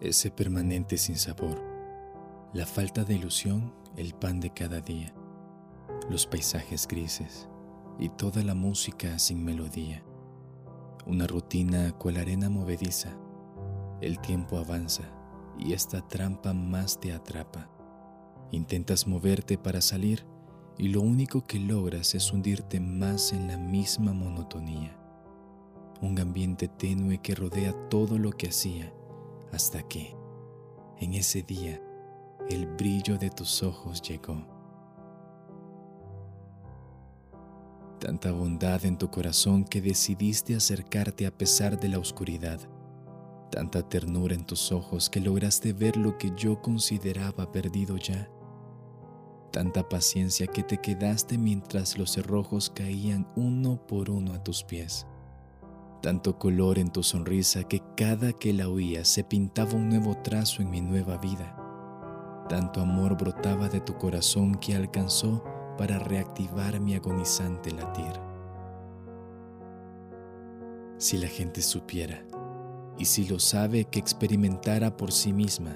ese permanente sinsabor, la falta de ilusión, el pan de cada día, los paisajes grises y toda la música sin melodía, una rutina cual arena movediza, el tiempo avanza y esta trampa más te atrapa. Intentas moverte para salir y lo único que logras es hundirte más en la misma monotonía. Un ambiente tenue que rodea todo lo que hacía hasta que, en ese día, el brillo de tus ojos llegó. Tanta bondad en tu corazón que decidiste acercarte a pesar de la oscuridad. Tanta ternura en tus ojos que lograste ver lo que yo consideraba perdido ya tanta paciencia que te quedaste mientras los cerrojos caían uno por uno a tus pies. Tanto color en tu sonrisa que cada que la oía se pintaba un nuevo trazo en mi nueva vida. Tanto amor brotaba de tu corazón que alcanzó para reactivar mi agonizante latir. Si la gente supiera, y si lo sabe que experimentara por sí misma,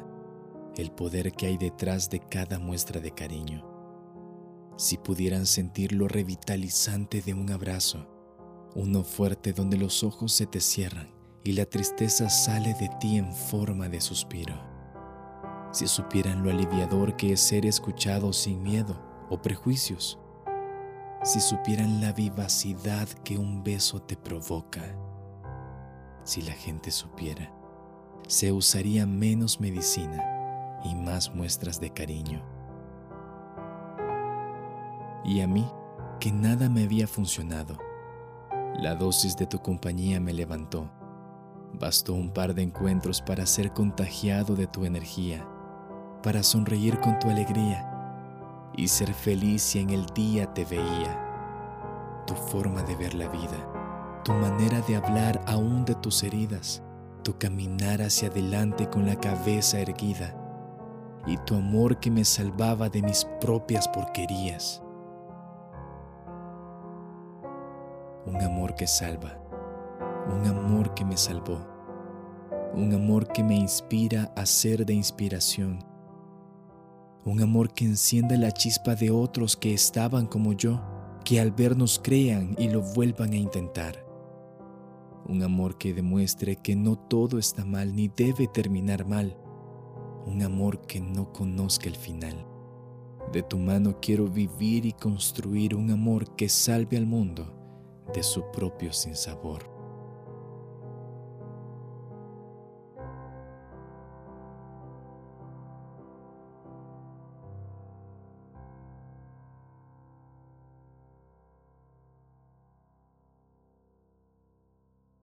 el poder que hay detrás de cada muestra de cariño. Si pudieran sentir lo revitalizante de un abrazo, uno fuerte donde los ojos se te cierran y la tristeza sale de ti en forma de suspiro. Si supieran lo aliviador que es ser escuchado sin miedo o prejuicios. Si supieran la vivacidad que un beso te provoca. Si la gente supiera, se usaría menos medicina y más muestras de cariño. Y a mí, que nada me había funcionado, la dosis de tu compañía me levantó. Bastó un par de encuentros para ser contagiado de tu energía, para sonreír con tu alegría y ser feliz si en el día te veía. Tu forma de ver la vida, tu manera de hablar aún de tus heridas, tu caminar hacia adelante con la cabeza erguida, y tu amor que me salvaba de mis propias porquerías. Un amor que salva, un amor que me salvó, un amor que me inspira a ser de inspiración, un amor que enciende la chispa de otros que estaban como yo, que al vernos crean y lo vuelvan a intentar. Un amor que demuestre que no todo está mal ni debe terminar mal un amor que no conozca el final. De tu mano quiero vivir y construir un amor que salve al mundo de su propio sinsabor.